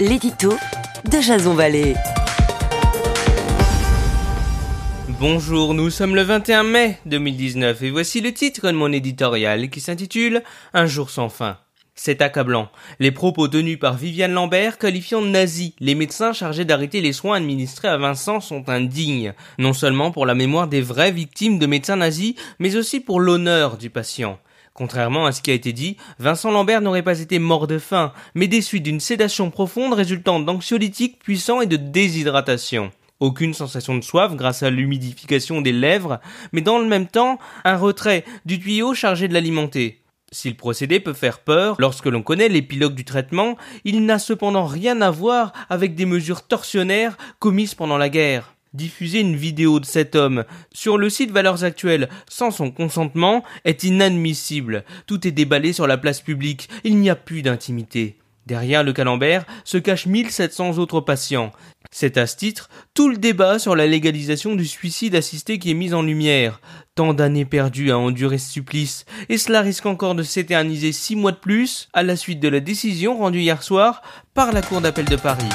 l'édito de Jason Vallée. Bonjour, nous sommes le 21 mai 2019 et voici le titre de mon éditorial qui s'intitule Un jour sans fin. C'est accablant. Les propos tenus par Viviane Lambert qualifiant de nazis les médecins chargés d'arrêter les soins administrés à Vincent sont indignes, non seulement pour la mémoire des vraies victimes de médecins nazis, mais aussi pour l'honneur du patient. Contrairement à ce qui a été dit, Vincent Lambert n'aurait pas été mort de faim, mais suites d'une sédation profonde résultant d'anxiolytiques puissants et de déshydratation. Aucune sensation de soif grâce à l'humidification des lèvres, mais dans le même temps, un retrait du tuyau chargé de l'alimenter. Si le procédé peut faire peur lorsque l'on connaît l'épilogue du traitement, il n'a cependant rien à voir avec des mesures torsionnaires commises pendant la guerre. Diffuser une vidéo de cet homme sur le site Valeurs Actuelles sans son consentement est inadmissible. Tout est déballé sur la place publique. Il n'y a plus d'intimité. Derrière le calambert se cachent 1700 autres patients. C'est à ce titre tout le débat sur la légalisation du suicide assisté qui est mis en lumière. Tant d'années perdues à endurer ce supplice, et cela risque encore de s'éterniser six mois de plus à la suite de la décision rendue hier soir par la Cour d'appel de Paris.